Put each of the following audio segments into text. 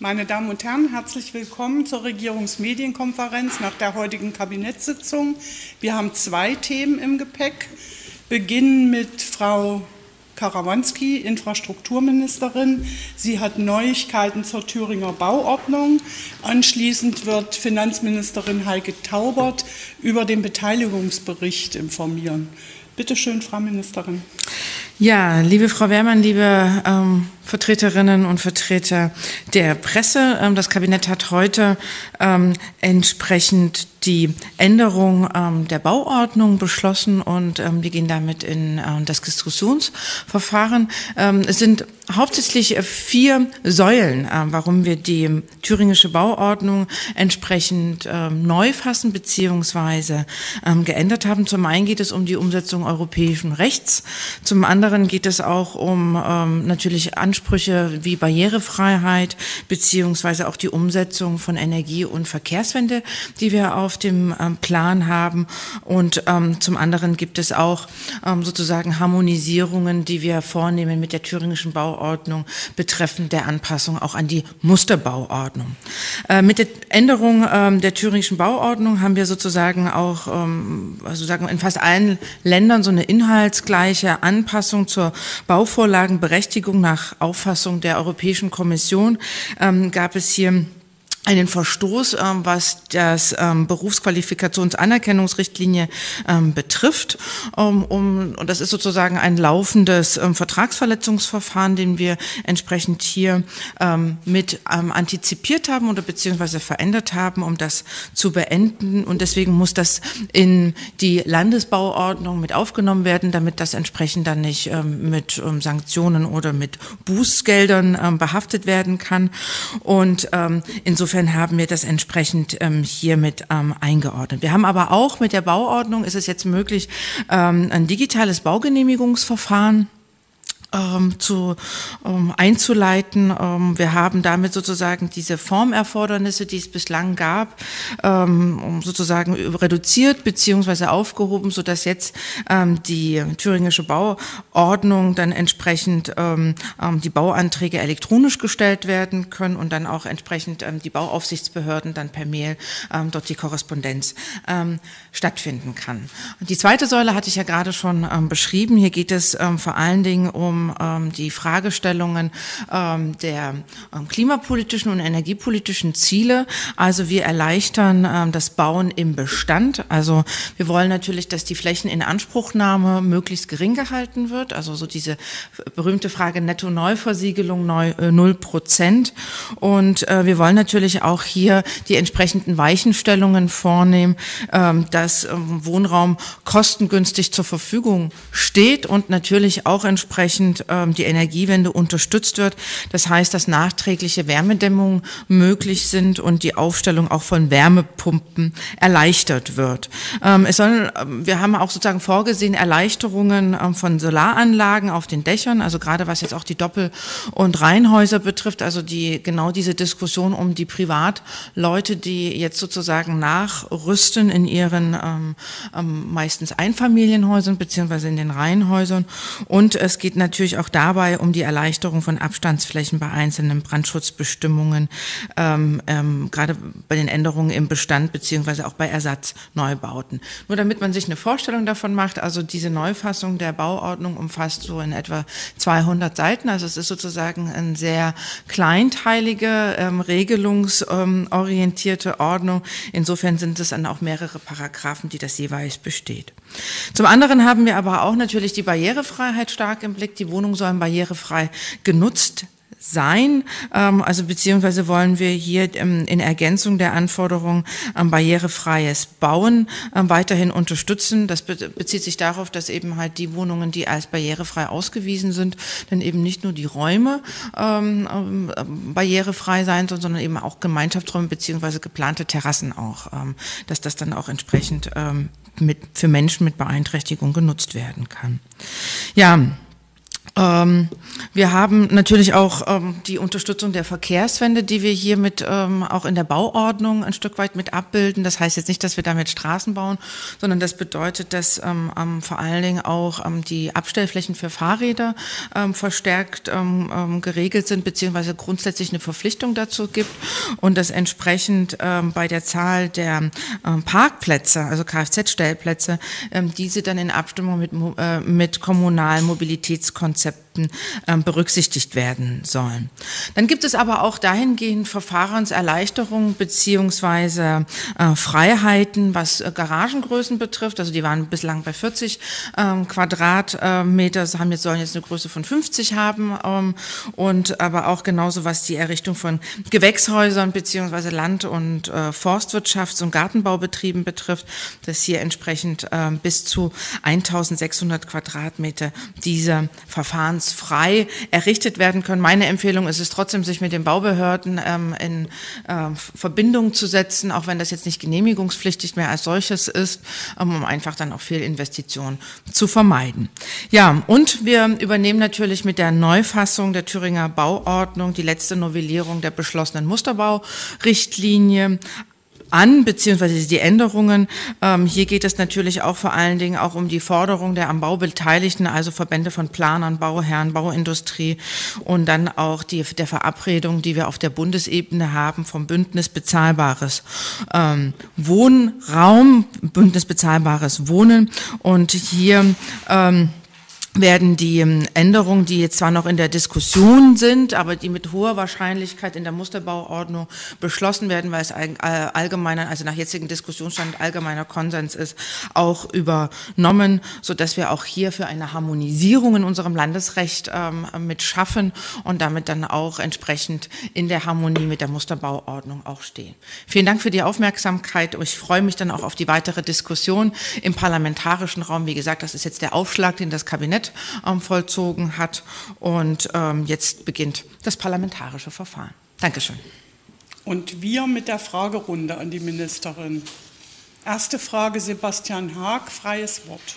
Meine Damen und Herren, herzlich willkommen zur Regierungsmedienkonferenz nach der heutigen Kabinettssitzung. Wir haben zwei Themen im Gepäck. Beginnen mit Frau Karawanski, Infrastrukturministerin. Sie hat Neuigkeiten zur Thüringer Bauordnung. Anschließend wird Finanzministerin Heike Taubert über den Beteiligungsbericht informieren. Bitte schön, Frau Ministerin. Ja, liebe Frau Wehrmann, liebe ähm, Vertreterinnen und Vertreter der Presse. Ähm, das Kabinett hat heute ähm, entsprechend die Änderung ähm, der Bauordnung beschlossen und wir gehen damit in das Diskussionsverfahren. Es sind hauptsächlich vier Säulen, warum wir die thüringische Bauordnung entsprechend neu fassen bzw. geändert haben. Zum einen geht es um die Umsetzung europäischen Rechts, zum anderen geht es auch um natürlich Ansprüche Ansprüche wie Barrierefreiheit beziehungsweise auch die Umsetzung von Energie- und Verkehrswende, die wir auf dem ähm, Plan haben. Und ähm, zum anderen gibt es auch ähm, sozusagen Harmonisierungen, die wir vornehmen mit der thüringischen Bauordnung betreffend der Anpassung auch an die Musterbauordnung. Äh, mit der Änderung ähm, der thüringischen Bauordnung haben wir sozusagen auch ähm, sozusagen in fast allen Ländern so eine inhaltsgleiche Anpassung zur Bauvorlagenberechtigung nach Auffassung der Europäischen Kommission ähm, gab es hier einen Verstoß, ähm, was das ähm, Berufsqualifikationsanerkennungsrichtlinie ähm, betrifft. Um, und das ist sozusagen ein laufendes Vertragsverletzungsverfahren, den wir entsprechend hier mit antizipiert haben oder beziehungsweise verändert haben, um das zu beenden. Und deswegen muss das in die Landesbauordnung mit aufgenommen werden, damit das entsprechend dann nicht mit Sanktionen oder mit Bußgeldern behaftet werden kann. Und insofern insofern haben wir das entsprechend ähm, hiermit ähm, eingeordnet. Wir haben aber auch mit der Bauordnung ist es jetzt möglich, ähm, ein digitales Baugenehmigungsverfahren ähm, zu ähm, einzuleiten. Ähm, wir haben damit sozusagen diese Formerfordernisse, die es bislang gab, ähm, sozusagen reduziert beziehungsweise aufgehoben, so dass jetzt ähm, die thüringische Bauordnung dann entsprechend ähm, die Bauanträge elektronisch gestellt werden können und dann auch entsprechend die Bauaufsichtsbehörden dann per Mail dort die Korrespondenz stattfinden kann. Und die zweite Säule hatte ich ja gerade schon beschrieben. Hier geht es vor allen Dingen um ähm, die Fragestellungen ähm, der ähm, klimapolitischen und energiepolitischen Ziele. Also wir erleichtern ähm, das Bauen im Bestand. Also wir wollen natürlich, dass die Flächeninanspruchnahme möglichst gering gehalten wird. Also so diese berühmte Frage Netto-Neuversiegelung neu, äh, 0 Prozent. Und äh, wir wollen natürlich auch hier die entsprechenden Weichenstellungen vornehmen, ähm, dass ähm, Wohnraum kostengünstig zur Verfügung steht und natürlich auch entsprechend ähm, die Energiewende unterstützt wird. Das heißt, dass nachträgliche Wärmedämmungen möglich sind und die Aufstellung auch von Wärmepumpen erleichtert wird. Ähm, es soll, ähm, wir haben auch sozusagen vorgesehen Erleichterungen ähm, von Solaranlagen auf den Dächern, also gerade was jetzt auch die Doppel- und Reihenhäuser betrifft, also die genau diese Diskussion um die Privatleute, die jetzt sozusagen nachrüsten in ihren ähm, ähm, meistens Einfamilienhäusern beziehungsweise in den Reihenhäusern. Und es geht natürlich auch dabei um die Erleichterung von Abstandsflächen bei einzelnen Brandschutzbestimmungen, ähm, ähm, gerade bei den Änderungen im Bestand beziehungsweise auch bei Ersatzneubauten. Nur damit man sich eine Vorstellung davon macht, also diese Neufassung der Bauordnung umfasst so in etwa 200 Seiten, also es ist sozusagen eine sehr kleinteilige, ähm, regelungsorientierte Ordnung. Insofern sind es dann auch mehrere Paragraphen, die das jeweils besteht. Zum anderen haben wir aber auch natürlich die Barrierefreiheit stark im Blick. Die Wohnungen sollen barrierefrei genutzt sein. Ähm, also beziehungsweise wollen wir hier ähm, in Ergänzung der Anforderungen ähm, barrierefreies Bauen weiterhin unterstützen. Das bezieht sich darauf, dass eben halt die Wohnungen, die als barrierefrei ausgewiesen sind, dann eben nicht nur die Räume barrierefrei sein sollen, sondern eben auch Gemeinschaftsräume beziehungsweise geplante Terrassen auch, dass das dann auch entsprechend mit, für Menschen mit Beeinträchtigung genutzt werden kann. Ja, Ähm, wir haben natürlich auch ähm, die Unterstützung der Verkehrswende, die wir hier mit ähm, auch in der Bauordnung ein Stück weit mit abbilden. Das heißt jetzt nicht, dass wir damit Straßen bauen, sondern das bedeutet, dass ähm, ähm, vor allen Dingen auch ähm, die Abstellflächen für Fahrräder verstärkt geregelt sind, beziehungsweise grundsätzlich eine Verpflichtung dazu gibt und dass entsprechend bei der Zahl der Parkplätze, also Kfz-Stellplätze, diese dann in Abstimmung mit, äh, mit kommunalen Mobilitätskonzepten except ähm, berücksichtigt werden sollen. Dann gibt es aber auch dahingehend Verfahrenserleichterungen beziehungsweise äh, Freiheiten, was äh, Garagengrößen betrifft. Also die waren bislang bei 40 ähm, Quadratmeter, haben jetzt, sollen jetzt eine Größe von 50 haben ähm, und aber auch genauso was die Errichtung von Gewächshäusern beziehungsweise Land- und äh, Forstwirtschafts- und Gartenbaubetrieben betrifft, dass hier entsprechend äh, bis zu 1600 Quadratmeter dieser Verfahrens frei errichtet werden können. Meine Empfehlung ist es trotzdem, sich mit den Baubehörden ähm, in äh, Verbindung zu setzen, auch wenn das jetzt nicht genehmigungspflichtig mehr als solches ist, ähm, um einfach dann auch viel Investitionen zu vermeiden. Ja, und wir übernehmen natürlich mit der Neufassung der Thüringer Bauordnung die letzte Novellierung der beschlossenen Musterbaurichtlinie an, beziehungsweise die Änderungen. Ähm, hier geht es natürlich auch vor allen Dingen auch um die Forderung der am Bau Beteiligten, also Verbände von Planern, Bauherren, Bauindustrie und dann auch die, der Verabredung, die wir auf der Bundesebene haben vom Bündnis Bezahlbares ähm, Wohnraum, Bündnis Bezahlbares Wohnen und hier ähm, werden die ähm, Änderungen, die zwar noch in der Diskussion sind, aber die mit hoher Wahrscheinlichkeit in der Musterbauordnung beschlossen werden, weil es allgemeiner, also nach jetzigem Diskussionsstand allgemeiner Konsens ist, auch übernommen, so dass wir auch hier für eine Harmonisierung in unserem Landesrecht ähm, mit schaffen und damit dann auch entsprechend in der Harmonie mit der Musterbauordnung auch stehen. Vielen Dank für die Aufmerksamkeit. Ich freue mich dann auch auf die weitere Diskussion im parlamentarischen Raum. Wie gesagt, das ist jetzt der Aufschlag, den das Kabinett ähm, vollzogen hat. Und ähm, jetzt beginnt das parlamentarische Verfahren. Dankeschön. Und wir mit der Fragerunde an die Ministerin. Erste Frage Sebastian Haag, freies Wort.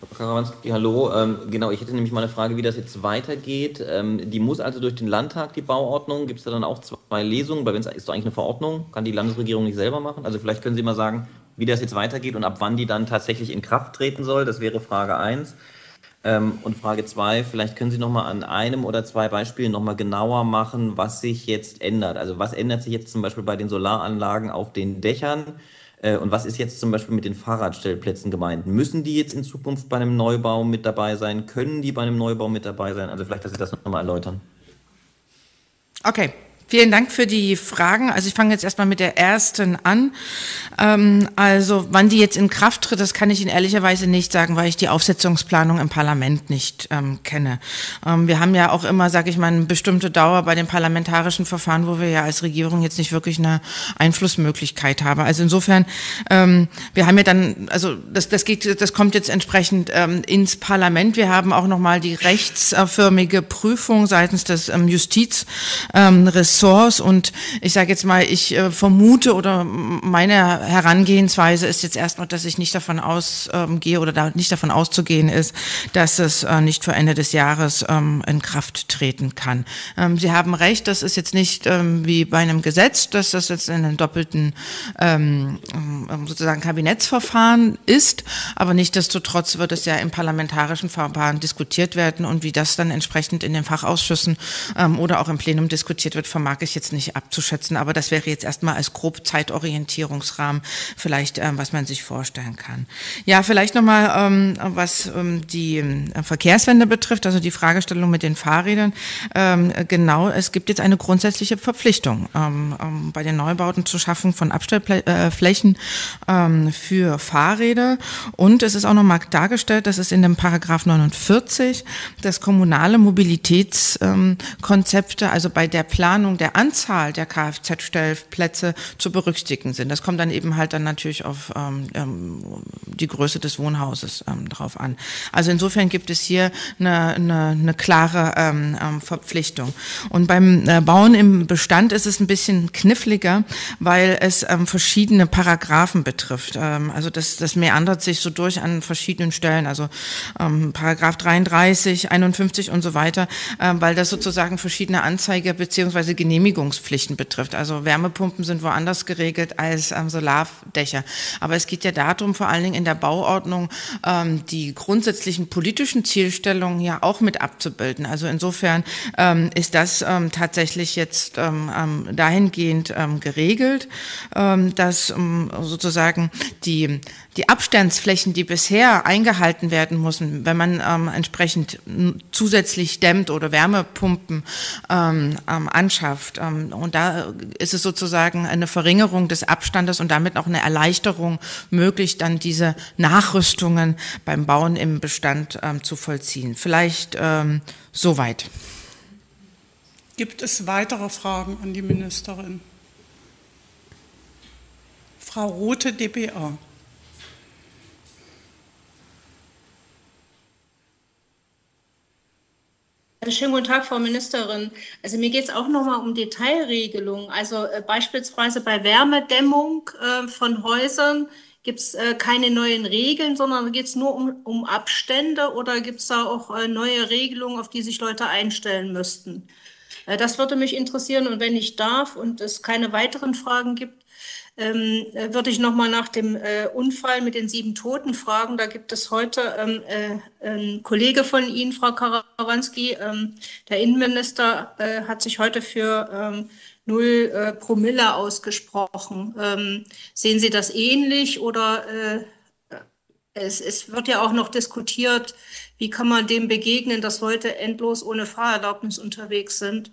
Frau Karawanski, hallo. Ähm, genau, ich hätte nämlich mal eine Frage, wie das jetzt weitergeht. Ähm, die muss also durch den Landtag, die Bauordnung. Gibt es da dann auch zwei Lesungen? Weil wenn es ist doch eigentlich eine Verordnung, kann die Landesregierung nicht selber machen. Also vielleicht können Sie mal sagen, wie das jetzt weitergeht und ab wann die dann tatsächlich in Kraft treten soll. Das wäre Frage 1. Ähm, und Frage 2, vielleicht können Sie noch mal an einem oder zwei Beispielen noch mal genauer machen, was sich jetzt ändert. Also was ändert sich jetzt zum Beispiel bei den Solaranlagen auf den Dächern? Äh, und was ist jetzt zum Beispiel mit den Fahrradstellplätzen gemeint? Müssen die jetzt in Zukunft bei einem Neubau mit dabei sein? Können die bei einem Neubau mit dabei sein? Also vielleicht, dass Sie das noch mal erläutern. Okay, Vielen Dank für die Fragen. Also ich fange jetzt erstmal mit der ersten an. Ähm, also wann die jetzt in Kraft tritt, das kann ich Ihnen ehrlicherweise nicht sagen, weil ich die Aufsetzungsplanung im Parlament nicht ähm, kenne. Ähm, wir haben ja auch immer, sage ich mal, eine bestimmte Dauer bei den parlamentarischen Verfahren, wo wir ja als Regierung jetzt nicht wirklich eine Einflussmöglichkeit haben. Also insofern, ähm, wir haben ja dann, also das, das geht, das kommt jetzt entsprechend ähm, ins Parlament. Wir haben auch nochmal die rechtsförmige Prüfung seitens des ähm, Justizressorts Ressorts und ich sage jetzt mal, ich äh, vermute oder meine Herangehensweise ist jetzt erstmal, dass ich nicht davon ausgehe ähm, oder da nicht davon auszugehen ist, dass es äh, nicht vor Ende des Jahres ähm, in Kraft treten kann. Ähm, Sie haben recht, das ist jetzt nicht ähm, wie bei einem Gesetz, dass das jetzt in einem doppelten ähm, ähm, sozusagen Kabinettsverfahren ist, aber nichtdestotrotz wird es ja im parlamentarischen Verfahren diskutiert werden und wie das dann entsprechend in den Fachausschüssen oder auch im Plenum diskutiert wird, vermag ich jetzt nicht abzuschätzen, aber das wäre jetzt erstmal als grob Zeitorientierungsrahmen vielleicht, ähm, was man sich vorstellen kann. Ja, vielleicht nochmal, ähm, was ähm, die äh, Verkehrswende betrifft, also die Fragestellung mit den Fahrrädern. Ähm, genau, es gibt jetzt eine grundsätzliche Verpflichtung, ähm, ähm, bei den Neubauten zu schaffen von Abstellflächen äh, für Fahrräder. Und es ist auch nochmal dargestellt, dass es in dem Paragraph 49 das kommunale Mobilitätskonzepte, also bei der Planung Ermittlung der Anzahl der Kfz-Stellplätze zu berücksichtigen sind. Das kommt dann eben halt dann natürlich auf ähm, ähm, die Größe des Wohnhauses ähm, drauf an. Also insofern gibt es hier eine, eine, eine klare ähm, ähm, Verpflichtung. Und beim äh, Bauen im Bestand ist es ein bisschen kniffliger, weil es ähm, verschiedene Paragraphen betrifft. Ähm, also das, das meandert sich so durch an verschiedenen Stellen, also ähm, Paragraph 33, 51 und so weiter, ähm, weil das sozusagen verschiedene Anzeige- bzw. Genehmigungspflichten betrifft. Also Wärmepumpen sind woanders geregelt als ähm, Solardächer. Aber es geht ja darum, vor allen Dingen in der Bauordnung ähm, die grundsätzlichen politischen Zielstellungen ja auch mit abzubilden. Also insofern ähm, ist das ähm, tatsächlich jetzt ähm, ähm dahingehend ähm, geregelt, ähm, dass ähm, sozusagen die die Abstandsflächen, die bisher eingehalten werden müssen, wenn man ähm, entsprechend zusätzlich dämmt oder Wärmepumpen ähm, ähm, anschafft. Ähm, und da ist es sozusagen eine Verringerung des Abstandes und damit auch eine Erleichterung möglich, dann diese Nachrüstungen beim Bauen im Bestand ähm, zu vollziehen. Vielleicht ähm, soweit. Gibt es weitere Fragen an die Ministerin? Frau Rote, dpa. Schönen guten Tag, Frau Ministerin. Also mir geht es auch nochmal um Detailregelungen. Also äh, beispielsweise bei Wärmedämmung äh, von Häusern gibt es äh, keine neuen Regeln, sondern geht es nur um, um Abstände oder gibt es da auch äh, neue Regelungen, auf die sich Leute einstellen müssten? Äh, das würde mich interessieren und wenn ich darf und es keine weiteren Fragen gibt, ähm, äh, würde ich noch mal nach dem äh, Unfall mit den sieben Toten fragen. Da gibt es heute ähm, äh, ein Kollege von Ihnen, Frau Karawanski, ähm, der Innenminister, äh, hat sich heute für ähm, null äh, Promille ausgesprochen. Ähm, sehen Sie das ähnlich oder äh, es, es wird ja auch noch diskutiert, wie kann man dem begegnen, dass Leute endlos ohne Fahrerlaubnis unterwegs sind.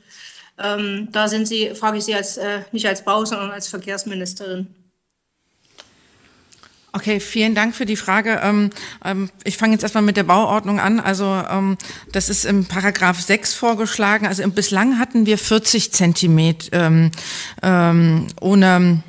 Ähm, da sind Sie, frage ich Sie als, äh, nicht als Bau, sondern als Verkehrsministerin. Okay, vielen Dank für die Frage. Ähm, ähm, ich fange jetzt erstmal mit der Bauordnung an. Also ähm, das ist im Paragraph 6 vorgeschlagen. Also bislang hatten wir 40 Zentimeter ohne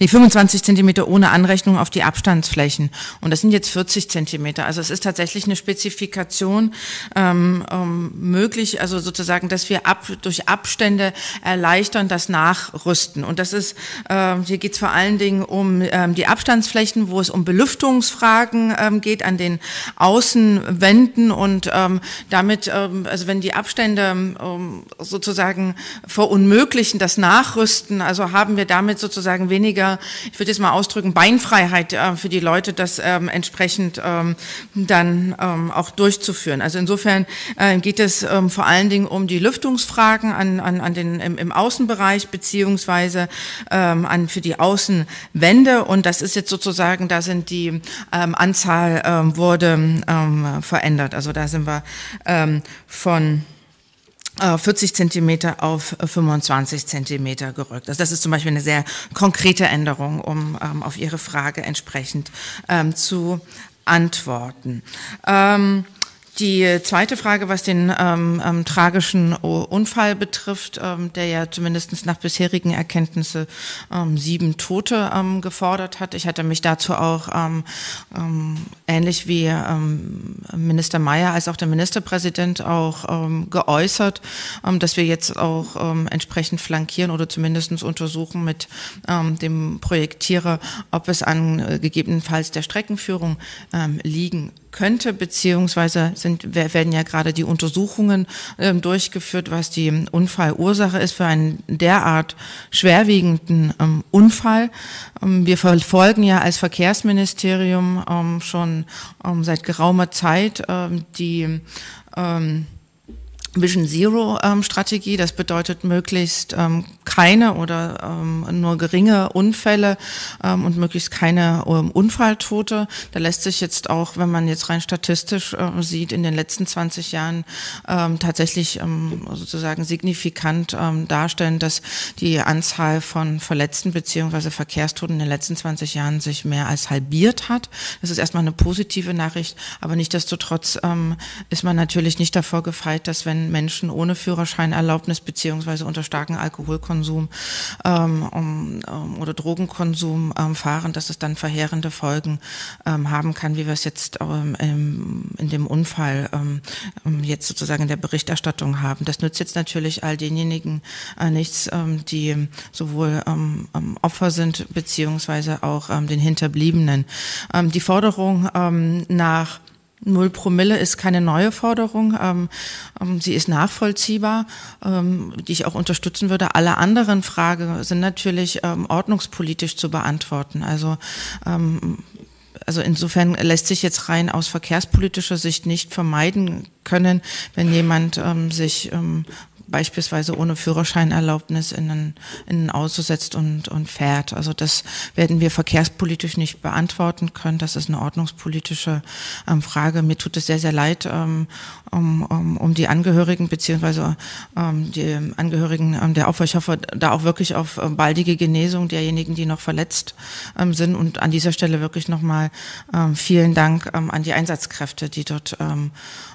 Nee, 25 Zentimeter ohne Anrechnung auf die Abstandsflächen. Und das sind jetzt 40 Zentimeter. Also es ist tatsächlich eine Spezifikation ähm, ähm, möglich, also sozusagen, dass wir ab, durch Abstände erleichtern das Nachrüsten. Und das ist, äh, hier geht es vor allen Dingen um ähm, die Abstandsflächen, wo es um Belüftungsfragen ähm, geht an den Außenwänden und ähm, damit, ähm, also wenn die Abstände ähm, sozusagen verunmöglichen das Nachrüsten, also haben wir damit sozusagen weniger weniger, ich würde jetzt mal ausdrücken, Beinfreiheit äh, für die Leute, das ähm, entsprechend ähm, dann ähm, auch durchzuführen. Also insofern äh, geht es ähm, vor allen Dingen um die Lüftungsfragen an, an, an den, im, im Außenbereich beziehungsweise ähm, an, für die Außenwände und das ist jetzt sozusagen, da sind die ähm, Anzahl ähm, wurde ähm, verändert. Also da sind wir ähm, von 40 äh, Zentimeter auf 25 äh, Zentimeter gerückt. Also das ist zum Beispiel eine sehr konkrete Änderung, um ähm, auf Ihre Frage entsprechend ähm, zu antworten. Ähm, die zweite Frage, was den ähm, ähm, tragischen Unfall betrifft, ähm, der ja zumindest nach bisherigen Erkenntnissen ähm, sieben Tote ähm, gefordert hat. Ich hatte mich dazu auch ähm, ähnlich wie Minister Mayer als auch der Ministerpräsident auch geäußert, dass wir jetzt auch entsprechend flankieren oder zumindest untersuchen mit dem Projektierer, ob es an äh, gegebenenfalls der Streckenführung liegen könnte, beziehungsweise sind, werden ja gerade die Untersuchungen äh, durchgeführt, was die Unfallursache ist für einen derart schwerwiegenden ähm, Unfall. Ähm, wir verfolgen ja als Verkehrsministerium ähm, schon ähm, seit geraumer Zeit ähm, die ähm, Vision Zero ähm, Strategie. Das bedeutet möglichst ähm, keine oder ähm, nur geringe Unfälle ähm, und möglichst keine ähm, Unfalltote. Da lässt sich jetzt auch, wenn man jetzt rein statistisch äh, sieht, in den letzten 20 Jahren ähm, tatsächlich sozusagen signifikant darstellen, dass die Anzahl von Verletzten beziehungsweise Verkehrstoten in den letzten 20 Jahren sich mehr als halbiert hat. Das ist erstmal eine positive Nachricht, aber nichtdestotrotz ähm, ist man natürlich nicht davor gefeit, dass wenn Menschen ohne Führerscheinerlaubnis beziehungsweise unter starkem Alkoholkonsum ähm, um, um, oder Drogenkonsum ähm, fahren, dass es dann verheerende Folgen ähm, haben kann, wie wir es jetzt ähm, in dem Unfall ähm, jetzt sozusagen in der Berichterstattung haben. Das nützt jetzt natürlich all denjenigen äh, nichts, ähm, die sowohl Opfer sind beziehungsweise auch den Hinterbliebenen. die Forderung nach Null Promille ist keine neue Forderung. Ähm, ähm, sie ist nachvollziehbar, ähm, die ich auch unterstützen würde. Alle anderen Fragen sind natürlich ähm, ordnungspolitisch zu beantworten. Also ähm, also insofern lässt sich jetzt rein aus verkehrspolitischer Sicht nicht vermeiden können, wenn jemand sich beispielsweise ohne Führerscheinerlaubnis in ein, in ein Auto setzt und, und fährt. Also das werden wir verkehrspolitisch nicht beantworten können. Das ist eine ordnungspolitische ähm, Frage. Mir tut es sehr, sehr leid ähm, um, um, um die Angehörigen beziehungsweise ähm, die Angehörigen ähm, der Opfer. Ich hoffe da auch wirklich auf ähm, baldige Genesung derjenigen, die noch verletzt ähm, sind. Und an dieser Stelle wirklich nochmal ähm, vielen Dank ähm, an die Einsatzkräfte, die dort ähm,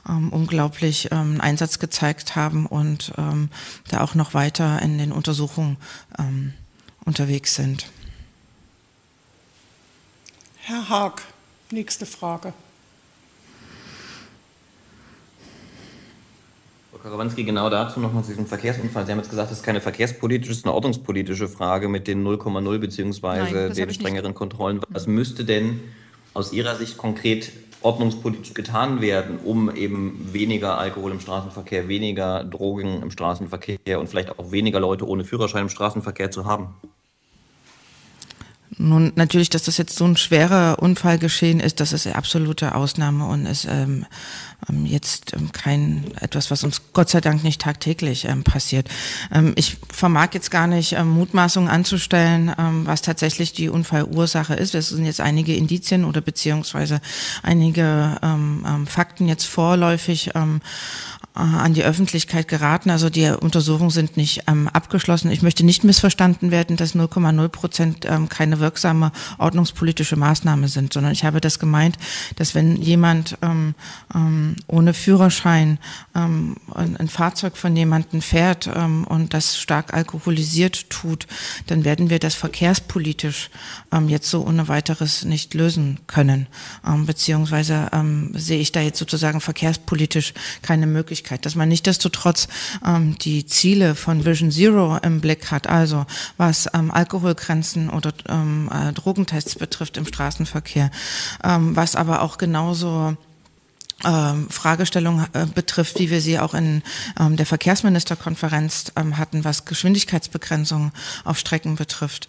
ähm, unglaublich ähm, Einsatz gezeigt haben und ähm, da auch noch weiter in den Untersuchungen ähm, unterwegs sind. Herr Haag, nächste Frage. Frau Karawanski, genau dazu nochmal zu diesem Verkehrsunfall. Sie haben jetzt gesagt, es ist keine verkehrspolitische, es ist eine ordnungspolitische Frage mit den 0,0 beziehungsweise den strengeren Kontrollen. Was müsste denn aus Ihrer Sicht konkret ordnungspolitisch getan werden, um eben weniger Alkohol im Straßenverkehr, weniger Drogen im Straßenverkehr und vielleicht auch weniger Leute ohne Führerschein im Straßenverkehr zu haben? Nun, natürlich, dass das jetzt so ein schwerer Unfall geschehen ist, das ist eine absolute Ausnahme und ist ähm, ähm, jetzt ähm, kein etwas, was uns Gott sei Dank nicht tagtäglich ähm, passiert. Ähm, ich vermag jetzt gar nicht ähm, Mutmaßungen anzustellen, ähm, was tatsächlich die Unfallursache ist. Es sind jetzt einige Indizien oder beziehungsweise einige ähm, ähm, Fakten jetzt vorläufig ähm, äh, an die Öffentlichkeit geraten. Also die Untersuchungen sind nicht ähm, abgeschlossen. Ich möchte nicht missverstanden werden, dass 0,0 Prozent ähm, keine wirksame ordnungspolitische Maßnahme sind, sondern ich habe das gemeint, dass wenn jemand ähm, ähm, ohne Führerschein ähm, ein, Fahrzeug von jemandem fährt ähm, und das stark alkoholisiert tut, dann werden wir das verkehrspolitisch jetzt so ohne weiteres nicht lösen können. Beziehungsweise sehe ich da jetzt sozusagen verkehrspolitisch keine Möglichkeit Möglichkeit, dass man nicht desto trotz ähm, die Ziele von Vision Zero im Blick hat, also was ähm, Alkoholgrenzen oder ähm, äh, Drogentests betrifft im Straßenverkehr, ähm, was aber auch genauso ähm, Fragestellung äh, betrifft, wie wir sie auch in ähm, der Verkehrsministerkonferenz ähm, hatten, was Geschwindigkeitsbegrenzung auf Strecken betrifft.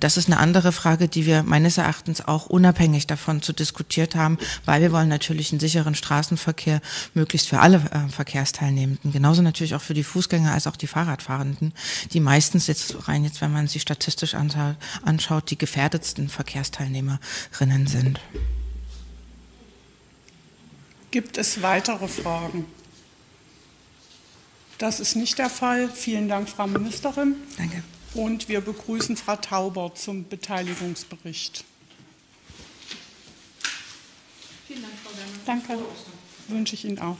Das ist eine andere Frage, die wir meines Erachtens auch unabhängig davon zu diskutiert haben, weil wir wollen natürlich einen sicheren Straßenverkehr möglichst für alle Verkehrsteilnehmenden, genauso natürlich auch für die Fußgänger als auch die Fahrradfahrenden, die meistens jetzt rein jetzt, wenn man sie statistisch anschaut, die gefährdetsten Verkehrsteilnehmerinnen sind. Gibt es weitere Fragen? Das ist nicht der Fall. Vielen Dank, Frau Ministerin. Danke. Und wir begrüßen Frau Tauber zum Beteiligungsbericht. Vielen Dank, Frau Werner. Danke. Wünsche ich Ihnen auch.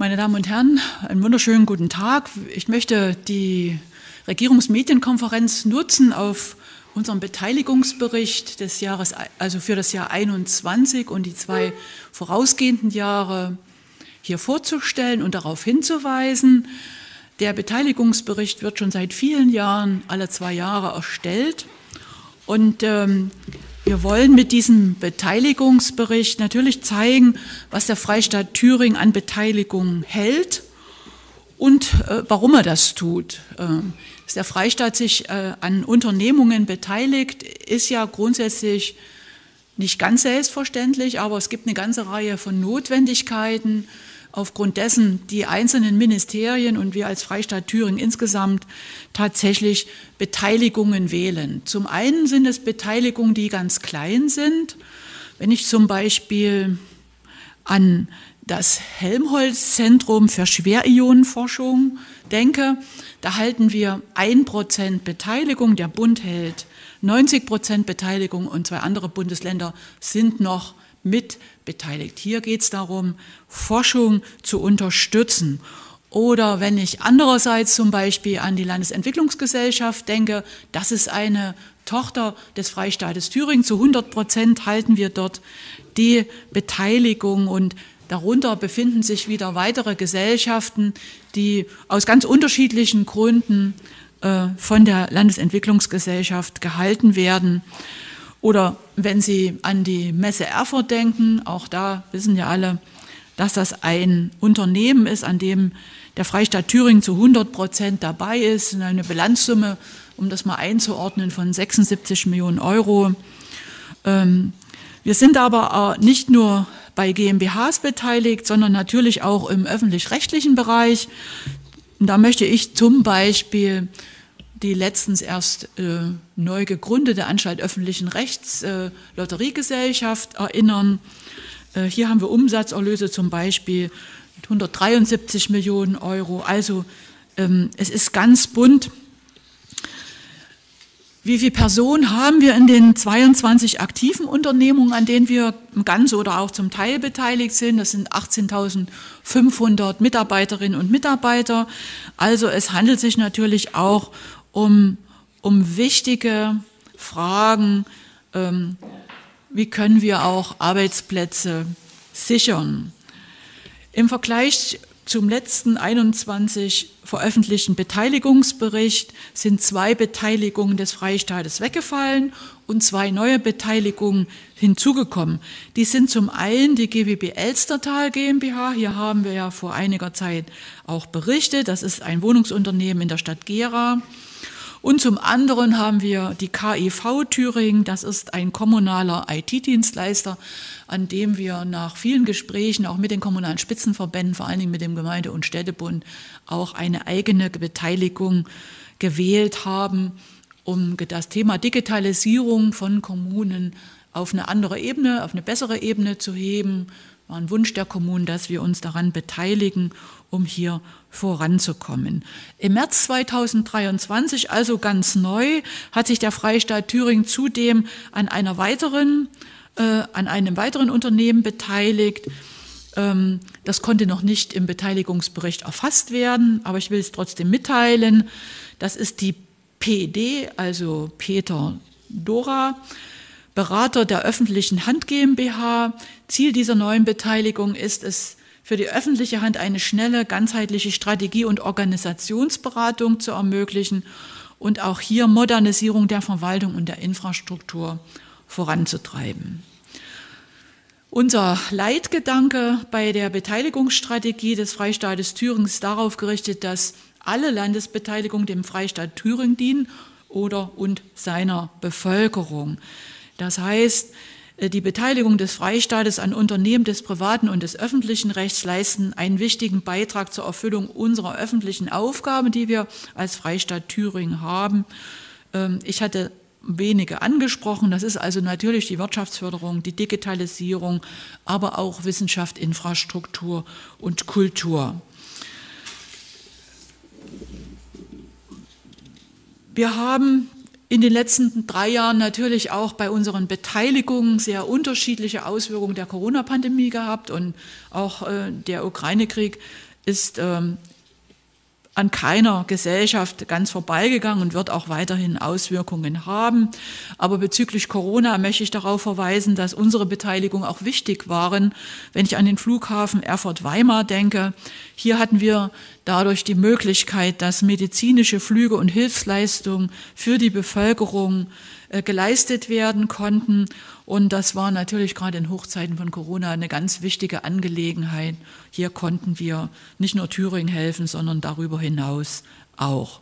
Meine Damen und Herren, einen wunderschönen guten Tag. Ich möchte die Regierungsmedienkonferenz nutzen, auf unseren Beteiligungsbericht des Jahres, also für das Jahr 21 und die zwei vorausgehenden Jahre hier vorzustellen und darauf hinzuweisen. Der Beteiligungsbericht wird schon seit vielen Jahren, alle zwei Jahre erstellt. Und ähm, wir wollen mit diesem Beteiligungsbericht natürlich zeigen, was der Freistaat Thüringen an Beteiligung hält und äh, warum er das tut. Äh, dass der Freistaat sich äh, an Unternehmungen beteiligt, ist ja grundsätzlich nicht ganz selbstverständlich, aber es gibt eine ganze Reihe von Notwendigkeiten, aufgrund dessen die einzelnen Ministerien und wir als Freistaat Thüringen insgesamt tatsächlich Beteiligungen wählen. Zum einen sind es Beteiligungen, die ganz klein sind. Wenn ich zum Beispiel an das Helmholtz-Zentrum für Schwerionenforschung denke, da halten wir ein Prozent Beteiligung, der Bund hält 90 Prozent Beteiligung und zwei andere Bundesländer sind noch mit beteiligt. Hier geht es darum, Forschung zu unterstützen. Oder wenn ich andererseits zum Beispiel an die Landesentwicklungsgesellschaft denke, das ist eine Tochter des Freistaates Thüringen. Zu 100 Prozent halten wir dort die Beteiligung und darunter befinden sich wieder weitere Gesellschaften, die aus ganz unterschiedlichen Gründen äh, von der Landesentwicklungsgesellschaft gehalten werden. Oder wenn Sie an die Messe Erfurt denken, auch da wissen ja alle, dass das ein Unternehmen ist, an dem der Freistaat Thüringen zu 100 Prozent dabei ist, eine Bilanzsumme, um das mal einzuordnen, von 76 Millionen Euro. Ähm, wir sind aber nicht nur bei GmbHs beteiligt, sondern natürlich auch im öffentlich-rechtlichen Bereich. Da möchte ich zum Beispiel die letztens erst äh, neu gegründete Anstalt öffentlichen Rechts äh, Lotteriegesellschaft erinnern. Äh, hier haben wir Umsatzerlöse zum Beispiel mit 173 Millionen Euro. Also ähm, es ist ganz bunt. Wie viele Personen haben wir in den 22 aktiven Unternehmungen, an denen wir ganz oder auch zum Teil beteiligt sind? Das sind 18.500 Mitarbeiterinnen und Mitarbeiter. Also es handelt sich natürlich auch um, um wichtige Fragen, ähm, wie können wir auch Arbeitsplätze sichern. Im Vergleich zum letzten 21 veröffentlichten Beteiligungsbericht sind zwei Beteiligungen des Freistaates weggefallen und zwei neue Beteiligungen hinzugekommen. Die sind zum einen die GWB Elstertal GmbH. Hier haben wir ja vor einiger Zeit auch berichtet. Das ist ein Wohnungsunternehmen in der Stadt Gera. Und zum anderen haben wir die KIV Thüringen, das ist ein kommunaler IT-Dienstleister, an dem wir nach vielen Gesprächen auch mit den kommunalen Spitzenverbänden, vor allen Dingen mit dem Gemeinde- und Städtebund, auch eine eigene Beteiligung gewählt haben, um das Thema Digitalisierung von Kommunen auf eine andere Ebene, auf eine bessere Ebene zu heben. War ein Wunsch der Kommunen, dass wir uns daran beteiligen, um hier voranzukommen. Im März 2023, also ganz neu, hat sich der Freistaat Thüringen zudem an einer weiteren, äh, an einem weiteren Unternehmen beteiligt. Ähm, das konnte noch nicht im Beteiligungsbericht erfasst werden, aber ich will es trotzdem mitteilen. Das ist die PD, also Peter Dora. Berater der öffentlichen Hand GmbH. Ziel dieser neuen Beteiligung ist es, für die öffentliche Hand eine schnelle, ganzheitliche Strategie- und Organisationsberatung zu ermöglichen und auch hier Modernisierung der Verwaltung und der Infrastruktur voranzutreiben. Unser Leitgedanke bei der Beteiligungsstrategie des Freistaates Thüringen ist darauf gerichtet, dass alle Landesbeteiligungen dem Freistaat Thüringen dienen oder und seiner Bevölkerung. Das heißt, äh, die Beteiligung des Freistaates an Unternehmen des privaten und des öffentlichen Rechts leisten einen wichtigen Beitrag zur Erfüllung unserer öffentlichen Aufgaben, die wir als Freistaat Thüringen haben. Ähm, ich hatte wenige angesprochen. Das ist also natürlich die Wirtschaftsförderung, die Digitalisierung, aber auch Wissenschaft, Infrastruktur und Kultur. Wir haben in den letzten drei Jahren natürlich auch bei unseren Beteiligungen sehr unterschiedliche Auswirkungen der Corona-Pandemie gehabt und auch äh, der Ukraine-Krieg ist ähm, an keiner Gesellschaft ganz vorbeigegangen und wird auch weiterhin Auswirkungen haben. Aber bezüglich Corona möchte ich darauf verweisen, dass unsere Beteiligung auch wichtig waren. Wenn ich an den Flughafen Erfurt-Weimar denke, hier hatten wir dadurch die Möglichkeit, dass medizinische Flüge und Hilfsleistungen für die Bevölkerung geleistet werden konnten. Und das war natürlich gerade in Hochzeiten von Corona eine ganz wichtige Angelegenheit. Hier konnten wir nicht nur Thüringen helfen, sondern darüber hinaus auch.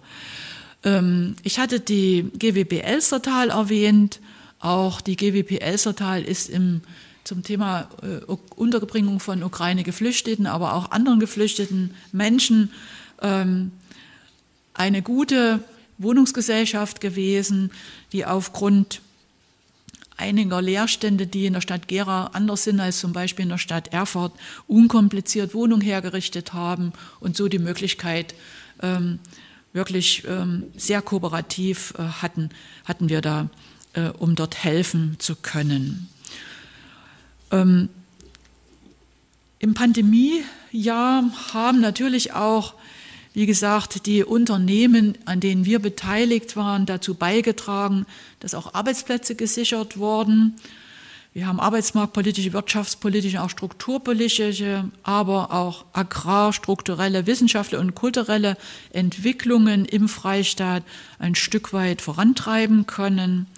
Ähm, ich hatte die GWP Elstertal erwähnt. Auch die GWP Elstertal ist im, zum Thema äh, Unterbringung von Ukraine-Geflüchteten, aber auch anderen geflüchteten Menschen ähm, eine gute Wohnungsgesellschaft gewesen, die aufgrund einiger Leerstände, die in der Stadt Gera anders sind als zum Beispiel in der Stadt Erfurt, unkompliziert Wohnungen hergerichtet haben und so die Möglichkeit ähm, wirklich ähm, sehr kooperativ äh, hatten, hatten wir da, äh, um dort helfen zu können. Ähm, Im Pandemiejahr haben natürlich auch wie gesagt, die Unternehmen, an denen wir beteiligt waren, dazu beigetragen, dass auch Arbeitsplätze gesichert wurden. Wir haben arbeitsmarktpolitische, wirtschaftspolitische, auch strukturpolitische, aber auch agrarstrukturelle, wissenschaftliche und kulturelle Entwicklungen im Freistaat ein Stück weit vorantreiben können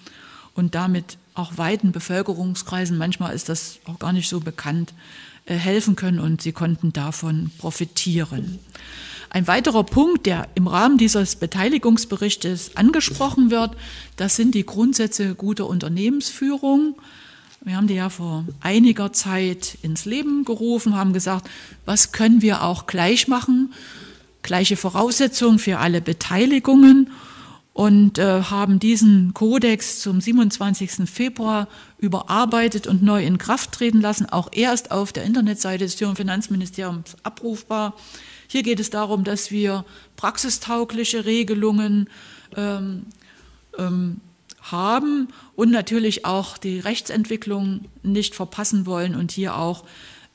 und damit auch weiten Bevölkerungskreisen, manchmal ist das auch gar nicht so bekannt, äh, helfen können und sie konnten davon profitieren. Ein weiterer Punkt, der im Rahmen dieses Beteiligungsberichtes angesprochen wird, das sind die Grundsätze guter Unternehmensführung. Wir haben die ja vor einiger Zeit ins Leben gerufen, haben gesagt, was können wir auch gleich machen? Gleiche Voraussetzungen für alle Beteiligungen und äh, haben diesen Kodex zum 27. Februar überarbeitet und neu in Kraft treten lassen. Auch er ist auf der Internetseite des Finanzministeriums abrufbar. Hier geht es darum, dass wir praxistaugliche Regelungen ähm, ähm, haben und natürlich auch die Rechtsentwicklung nicht verpassen wollen und hier auch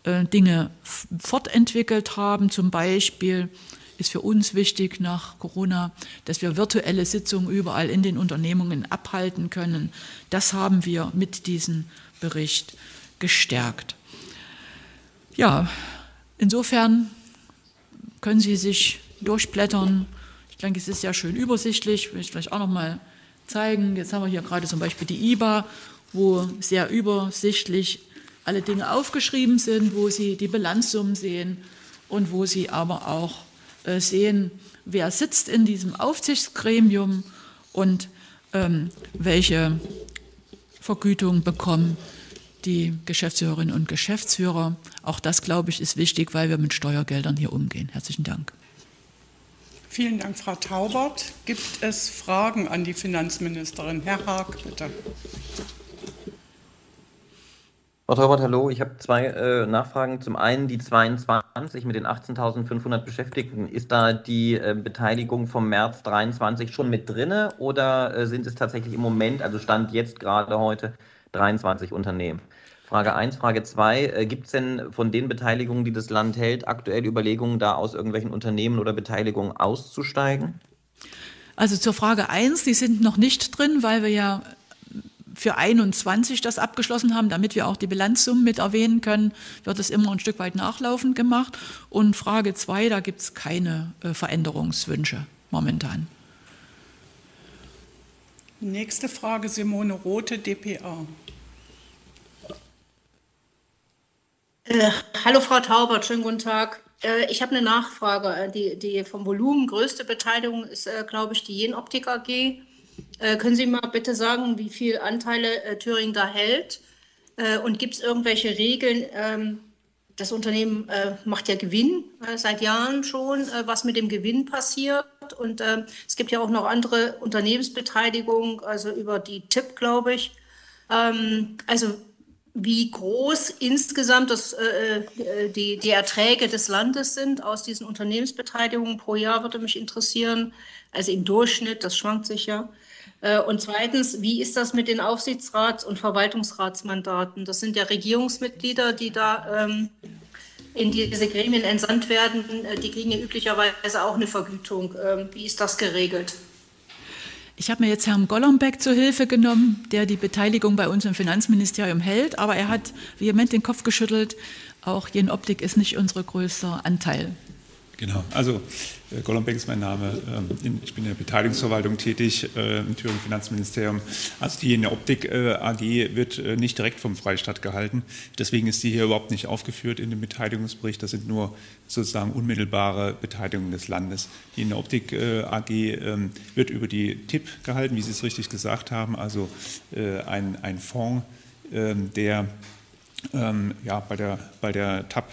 äh, Dinge fortentwickelt haben. Zum Beispiel ist für uns wichtig nach Corona, dass wir virtuelle Sitzungen überall in den Unternehmungen abhalten können. Das haben wir mit diesem Bericht gestärkt. Ja, insofern können Sie sich durchblättern. Ich denke, es ist sehr schön übersichtlich. Will ich vielleicht auch noch mal zeigen. Jetzt haben wir hier gerade zum Beispiel die IBA, wo sehr übersichtlich alle Dinge aufgeschrieben sind, wo Sie die Bilanzsummen sehen und wo Sie aber auch äh, sehen, wer sitzt in diesem Aufsichtsgremium und ähm, welche Vergütung bekommen die Geschäftsführerinnen und Geschäftsführer. Auch das, glaube ich, ist wichtig, weil wir mit Steuergeldern hier umgehen. Herzlichen Dank. Vielen Dank, Frau Taubert. Gibt es Fragen an die Finanzministerin? Herr Haag, bitte. Frau Taubert, hallo. Ich habe zwei äh, Nachfragen. Zum einen die 22 mit den 18.500 Beschäftigten. Ist da die äh, Beteiligung vom März 23 schon mit drinne oder äh, sind es tatsächlich im Moment, also Stand jetzt gerade heute, 23 Unternehmen? Frage 1. Frage 2. Äh, Gibt es denn von den Beteiligungen, die das Land hält, aktuell Überlegungen, da aus irgendwelchen Unternehmen oder Beteiligungen auszusteigen? Also zur Frage 1, die sind noch nicht drin, weil wir ja für 21 das abgeschlossen haben, damit wir auch die Bilanzsummen mit erwähnen können, wird es immer ein Stück weit nachlaufend gemacht. Und Frage 2, da gibt es keine äh, Veränderungswünsche momentan. Nächste Frage, Simone Rote, dpa. Äh, hallo Frau Taubert, schönen guten Tag. Äh, ich habe eine Nachfrage. Äh, die, die vom Volumen größte Beteiligung ist, äh, glaube ich, die Jenoptik AG. Äh, können Sie mal bitte sagen, wie viele Anteile äh, Thüringen da hält? und gibt es irgendwelche Regeln? Ähm, das Unternehmen macht ja Gewinn seit Jahren schon, was mit dem Gewinn passiert. Und ähm, es gibt ja auch noch andere Unternehmensbeteiligungen, also über die TIP, glaube ich. Ähm, also wie groß insgesamt das, äh, äh, die, die Erträge des Landes sind aus diesen Unternehmensbeteiligungen pro Jahr, würde mich interessieren. Also im Durchschnitt, das schwankt sich ja. Äh, und zweitens, wie ist das mit den Aufsichtsrats- und Verwaltungsratsmandaten? Das sind ja Regierungsmitglieder, die da ähm, in diese Gremien entsandt werden. Äh, die kriegen ja üblicherweise auch eine Vergütung. Ähm, wie ist das geregelt? Ich habe mir jetzt Herrn Golombek zur Hilfe genommen, der die Beteiligung bei uns im Finanzministerium hält, aber er hat vehement den Kopf geschüttelt. Auch Jen Optik ist nicht unser größter Anteil. Genau, also äh, Golombek ist mein Name. Ähm, ich bin in der Beteiligungsverwaltung tätig äh, im Thüringen Finanzministerium. Also die Jene Optik äh, AG wird nicht direkt vom Freistaat gehalten. Deswegen ist sie hier überhaupt nicht aufgeführt in dem Beteiligungsbericht. Das sind nur sozusagen unmittelbare Beteiligungen des Landes. Die Jene Optik AG ähm, wird über die TIP gehalten, wie Sie es richtig gesagt haben, also ein, ein Fonds, ähm, der ja, bei, der, bei der TAP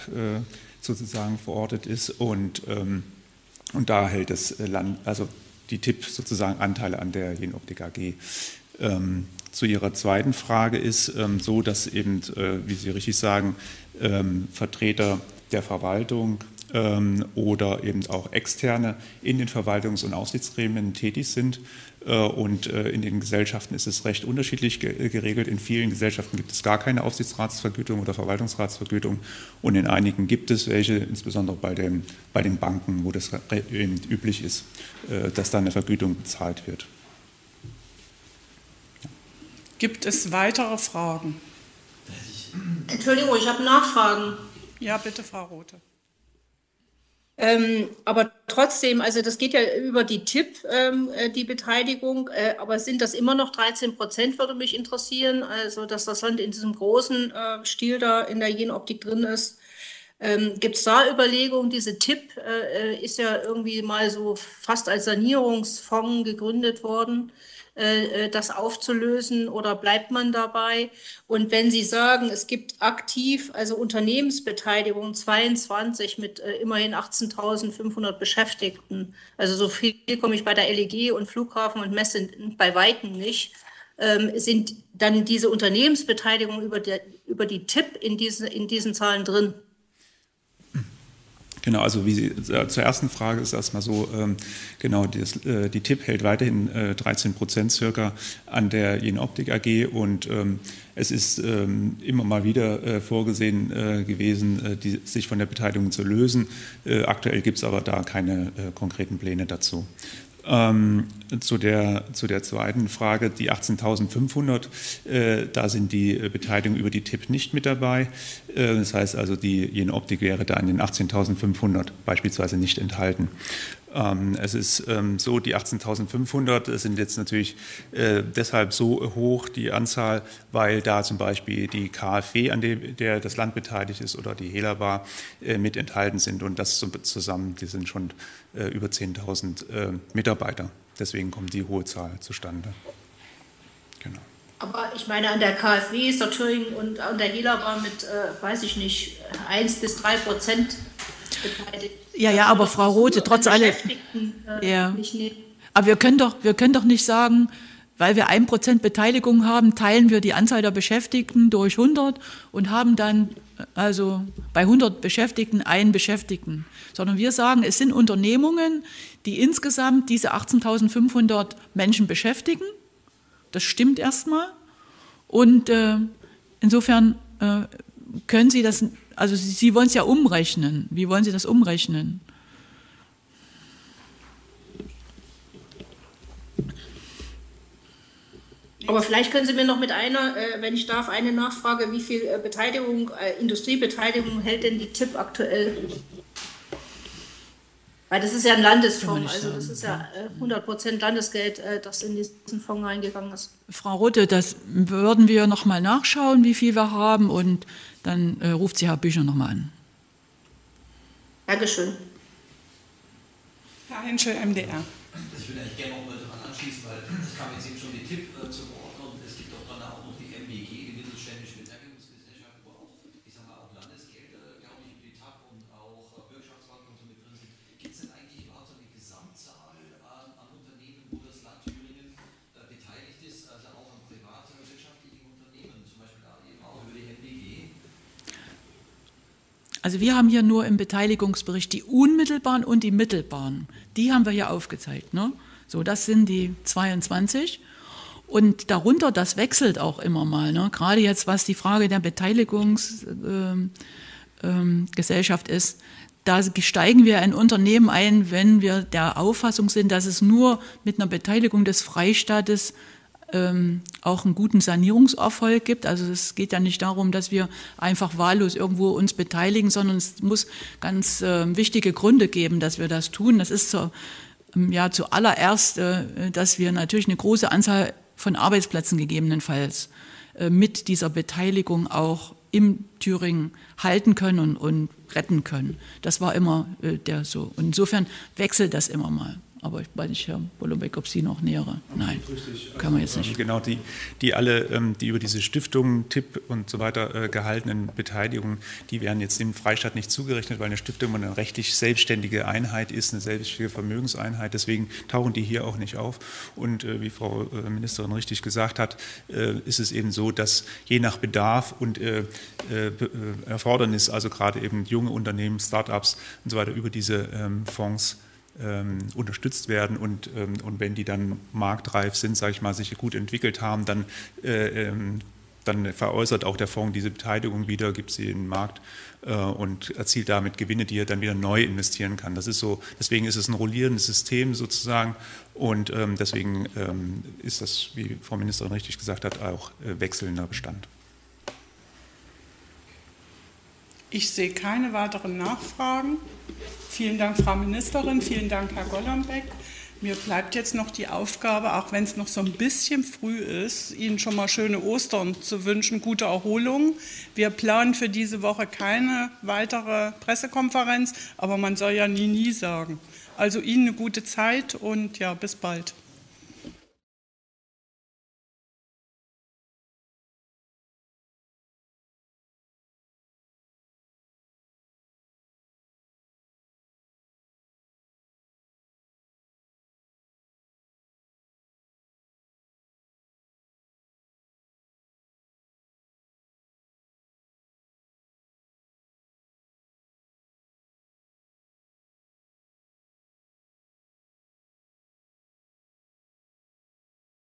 sozusagen verortet ist und, ähm, und da hält das Land, also die TIP sozusagen Anteile an der Jenoptik AG. Ähm, zu Ihrer zweiten Frage ist ähm, so, dass eben, äh, wie Sie richtig sagen, ähm, Vertreter der Verwaltung oder eben auch Externe in den Verwaltungs- und Aufsichtsgremien tätig sind. Äh, und äh, in den Gesellschaften ist es recht unterschiedlich geregelt. In vielen Gesellschaften gibt es gar keine Aufsichtsratsvergütung oder Verwaltungsratsvergütung. Und in einigen gibt es welche, insbesondere bei, dem, bei den Banken, wo das eben üblich ist, dass da eine Vergütung bezahlt wird. Gibt es weitere Fragen? Entschuldigung, ich habe Nachfragen. Ja, bitte, Frau Rothe. Ähm, aber trotzdem, also das geht ja über die TIP, ähm, äh, die Beteiligung, äh, aber sind das immer noch 13 Prozent, würde mich interessieren, also dass das Land in diesem großen äh, Stil da in der Jenoptik drin ist. Ähm, Gibt es da Überlegungen? Diese TIP äh, ist ja irgendwie mal so fast als Sanierungsfonds gegründet worden. Äh, äh, das aufzulösen oder bleibt man dabei? Und wenn Sie sagen, es gibt aktiv, also Unternehmensbeteiligung 22 mit äh, immerhin 18.500 Beschäftigten, also so viel komme ich bei der LEG und Flughafen und Messe bei Weitem nicht, ähm, sind dann diese Unternehmensbeteiligung über, der, über die TIP in, diese, in diesen Zahlen drin? Genau, also wie Sie, äh, zur ersten Frage ist erstmal so, ähm, genau, das, äh, die TIP hält weiterhin äh, 13 Prozent circa an der Jenoptik AG und ähm, es ist ähm, immer mal wieder äh, vorgesehen äh, gewesen, äh, die, sich von der Beteiligung zu lösen. aktuell gibt es aber da keine konkreten Pläne dazu. Ähm, zu, der, zu der zweiten Frage, die 18.500, äh, da sind die äh, Beteiligungen über die TIP nicht mit dabei. Äh, das heißt also, die Jenoptik wäre da in den 18.500 beispielsweise nicht enthalten. Ähm, es ist ähm, so, die 18.500 sind jetzt natürlich äh, deshalb so hoch, die Anzahl, weil da zum Beispiel die KfW, an der das Land beteiligt ist, oder die Helabar äh, mit enthalten sind. Und das zusammen, die sind schon äh, über 10.000 Mitarbeiter. Deswegen kommt die hohe Zahl zustande. Genau. Aber ich meine, an der KfW ist der Thüringen und an der Helabar mit, weiß ich nicht, 1 bis 3 Prozent beteiligt. Ja, ja, aber Frau Rote, trotz allem. Äh, ja. Aber wir können doch, wir können doch nicht sagen, weil wir ein Prozent Beteiligung haben, teilen wir die Anzahl der Beschäftigten durch 100 und haben dann also bei 100 Beschäftigten einen Beschäftigten, sondern wir sagen, es sind Unternehmungen, die insgesamt diese 18.500 Menschen beschäftigen. Das stimmt erstmal. Und äh, insofern äh, können Sie das also Sie, Sie wollen es ja umrechnen. Wie wollen Sie das umrechnen? Aber vielleicht können Sie mir noch mit einer, äh, wenn ich darf, eine Nachfrage, wie viel äh, Beteiligung, äh, Industriebeteiligung hält denn die TIP aktuell? Weil das ist ja ein Landesfonds, also das ist ja 100 Prozent Landesgeld, das in diesen Fonds reingegangen ist. Frau Rutte, das würden wir noch mal nachschauen, wie viel wir haben und dann äh, ruft Sie Herr Bücher nochmal an. Dankeschön. Herr Henschel, MDR. Ich würde eigentlich gerne nochmal daran anschließen, weil ich kam jetzt eben schon die Tipp äh, zu Also wir haben hier nur im Beteiligungsbericht die unmittelbaren und die mittelbaren. Die haben wir hier aufgezeigt. Ne? So, das sind die 22. Und darunter, das wechselt auch immer mal. Ne? Gerade jetzt, was die Frage der Beteiligungsgesellschaft äh, äh, ist, da steigen wir in Unternehmen ein, wenn wir der Auffassung sind, dass es nur mit einer Beteiligung des Freistaates ähm, auch einen guten Sanierungserfolg gibt. Also es geht ja nicht darum, dass wir einfach wahllos irgendwo uns beteiligen, sondern es muss ganz äh, wichtige Gründe geben, dass wir das tun. Das ist so, ähm, ja zuallererst, äh, dass wir natürlich eine große Anzahl von Arbeitsplätzen gegebenenfalls äh, mit dieser Beteiligung auch im Thüringen halten können und, und retten können. Das war immer äh, der so. Und insofern wechselt das immer mal. Aber ich weiß nicht, Herr Bollebeck, ob Sie noch nähere. Nein, kann man jetzt nicht. Genau, die, die alle, ähm, die über diese Stiftungen, TIP und so weiter äh, gehaltenen Beteiligungen, die werden jetzt dem Freistaat nicht zugerechnet, weil eine Stiftung eine rechtlich selbstständige Einheit ist, eine selbstständige Vermögenseinheit. Deswegen tauchen die hier auch nicht auf. Und äh, wie Frau Ministerin richtig gesagt hat, ist es eben so, dass je nach Bedarf und Erfordernis, also gerade eben junge Unternehmen, Start-ups und so weiter über diese ähm, Fonds ähm, unterstützt werden und, ähm, und wenn die dann marktreif sind, sage ich mal, sich gut entwickelt haben, dann, äh, ähm, dann veräußert auch der Fonds diese Beteiligung wieder, gibt sie in den Markt äh, und erzielt damit Gewinne, die er dann wieder neu investieren kann. Das ist so, deswegen ist es ein rollierendes System sozusagen und ähm, deswegen ähm, ist das, wie Frau Ministerin richtig gesagt hat, auch äh, wechselnder Bestand. Ich sehe keine weiteren Nachfragen. Vielen Dank, Frau Ministerin. Vielen Dank, Herr Gollerbeck. Mir bleibt jetzt noch die Aufgabe, auch wenn es noch so ein bisschen früh ist, Ihnen schon mal schöne Ostern zu wünschen, gute Erholung. Wir planen für diese Woche keine weitere Pressekonferenz, aber man soll ja nie, nie sagen. Also Ihnen eine gute Zeit und ja, bis bald.